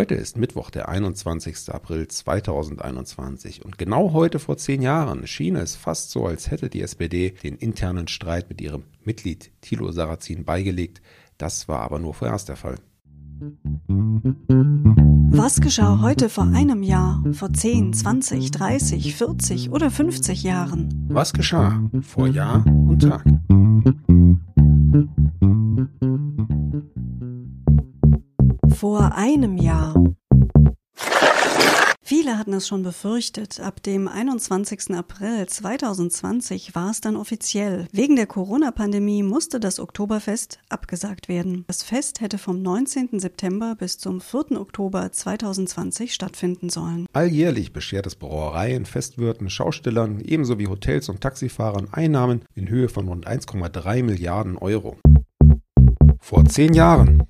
Heute ist Mittwoch, der 21. April 2021 und genau heute vor zehn Jahren schien es fast so, als hätte die SPD den internen Streit mit ihrem Mitglied Thilo Sarrazin beigelegt. Das war aber nur vorerst der Fall. Was geschah heute vor einem Jahr, vor 10, 20, 30, 40 oder 50 Jahren? Was geschah vor Jahr und Tag? Vor einem Jahr. Viele hatten es schon befürchtet. Ab dem 21. April 2020 war es dann offiziell. Wegen der Corona-Pandemie musste das Oktoberfest abgesagt werden. Das Fest hätte vom 19. September bis zum 4. Oktober 2020 stattfinden sollen. Alljährlich beschert es Brauereien, Festwirten, Schaustellern ebenso wie Hotels und Taxifahrern Einnahmen in Höhe von rund 1,3 Milliarden Euro. Vor zehn Jahren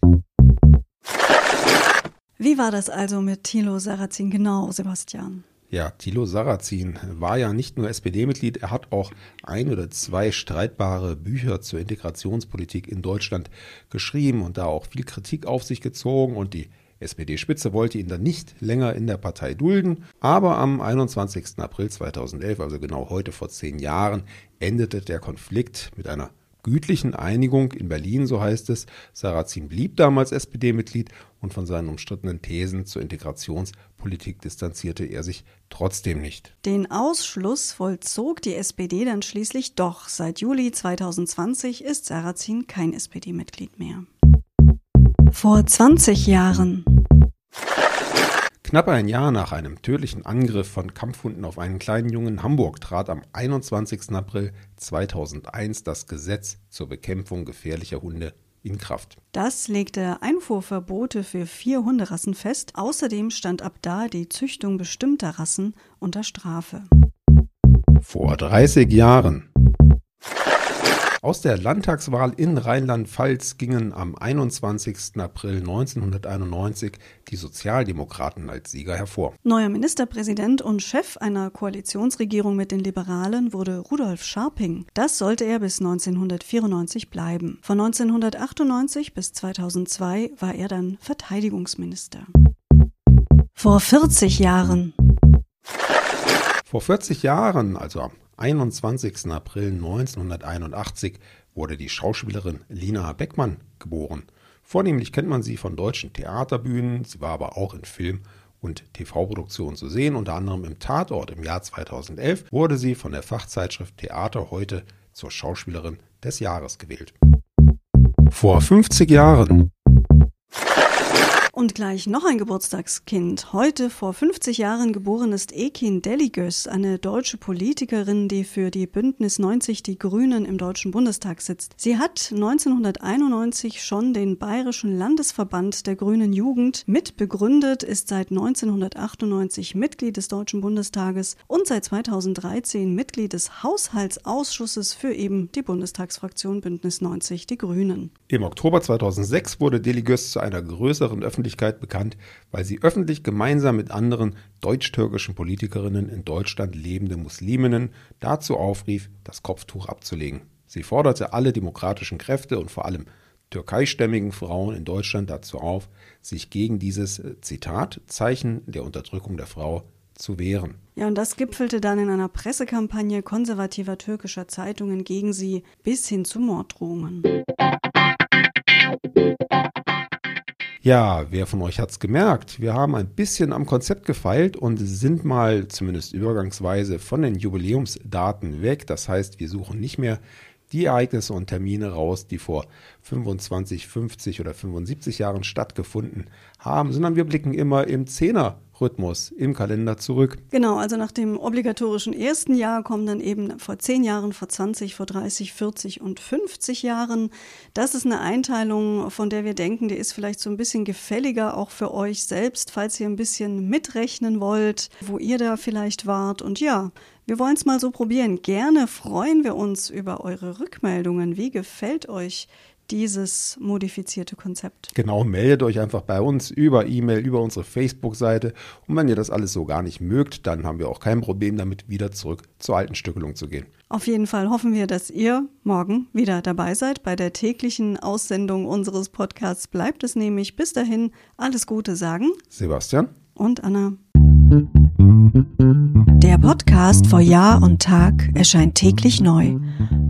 wie war das also mit Thilo Sarrazin genau, Sebastian? Ja, Thilo Sarrazin war ja nicht nur SPD-Mitglied, er hat auch ein oder zwei streitbare Bücher zur Integrationspolitik in Deutschland geschrieben und da auch viel Kritik auf sich gezogen und die SPD-Spitze wollte ihn dann nicht länger in der Partei dulden, aber am 21. April 2011, also genau heute vor zehn Jahren, endete der Konflikt mit einer gütlichen Einigung in Berlin, so heißt es. Sarrazin blieb damals SPD-Mitglied und von seinen umstrittenen Thesen zur Integrationspolitik distanzierte er sich trotzdem nicht. Den Ausschluss vollzog die SPD dann schließlich doch. Seit Juli 2020 ist Sarrazin kein SPD-Mitglied mehr. Vor 20 Jahren Knapp ein Jahr nach einem tödlichen Angriff von Kampfhunden auf einen kleinen Jungen in Hamburg trat am 21. April 2001 das Gesetz zur Bekämpfung gefährlicher Hunde in Kraft. Das legte Einfuhrverbote für vier Hunderassen fest. Außerdem stand ab da die Züchtung bestimmter Rassen unter Strafe. Vor 30 Jahren aus der Landtagswahl in Rheinland-Pfalz gingen am 21. April 1991 die Sozialdemokraten als Sieger hervor. Neuer Ministerpräsident und Chef einer Koalitionsregierung mit den Liberalen wurde Rudolf Scharping. Das sollte er bis 1994 bleiben. Von 1998 bis 2002 war er dann Verteidigungsminister. Vor 40 Jahren. Vor 40 Jahren, also am 21. April 1981 wurde die Schauspielerin Lina Beckmann geboren. Vornehmlich kennt man sie von deutschen Theaterbühnen, sie war aber auch in Film- und TV-Produktionen zu sehen, unter anderem im Tatort im Jahr 2011 wurde sie von der Fachzeitschrift Theater heute zur Schauspielerin des Jahres gewählt. Vor 50 Jahren und gleich noch ein Geburtstagskind. Heute vor 50 Jahren geboren ist Ekin Deligös, eine deutsche Politikerin, die für die Bündnis 90 Die Grünen im Deutschen Bundestag sitzt. Sie hat 1991 schon den Bayerischen Landesverband der Grünen Jugend mitbegründet, ist seit 1998 Mitglied des Deutschen Bundestages und seit 2013 Mitglied des Haushaltsausschusses für eben die Bundestagsfraktion Bündnis 90 Die Grünen. Im Oktober 2006 wurde Deligös zu einer größeren Öffentlichkeit Öffentlichkeit bekannt, weil sie öffentlich gemeinsam mit anderen deutsch-türkischen Politikerinnen in Deutschland lebende Musliminnen dazu aufrief, das Kopftuch abzulegen. Sie forderte alle demokratischen Kräfte und vor allem türkeistämmigen Frauen in Deutschland dazu auf, sich gegen dieses äh, Zitat Zeichen der Unterdrückung der Frau zu wehren. Ja, und das gipfelte dann in einer Pressekampagne konservativer türkischer Zeitungen gegen sie bis hin zu Morddrohungen. Ja, wer von euch hat's gemerkt? Wir haben ein bisschen am Konzept gefeilt und sind mal zumindest übergangsweise von den Jubiläumsdaten weg. Das heißt, wir suchen nicht mehr die Ereignisse und Termine raus, die vor 25, 50 oder 75 Jahren stattgefunden haben, sondern wir blicken immer im Zehner Rhythmus im Kalender zurück. Genau, also nach dem obligatorischen ersten Jahr kommen dann eben vor 10 Jahren, vor 20, vor 30, 40 und 50 Jahren. Das ist eine Einteilung, von der wir denken, die ist vielleicht so ein bisschen gefälliger auch für euch selbst, falls ihr ein bisschen mitrechnen wollt, wo ihr da vielleicht wart. Und ja, wir wollen es mal so probieren. Gerne freuen wir uns über eure Rückmeldungen. Wie gefällt euch dieses modifizierte Konzept. Genau, meldet euch einfach bei uns über E-Mail, über unsere Facebook-Seite. Und wenn ihr das alles so gar nicht mögt, dann haben wir auch kein Problem damit, wieder zurück zur alten Stückelung zu gehen. Auf jeden Fall hoffen wir, dass ihr morgen wieder dabei seid bei der täglichen Aussendung unseres Podcasts. Bleibt es nämlich bis dahin alles Gute sagen. Sebastian und Anna. Der Podcast vor Jahr und Tag erscheint täglich neu.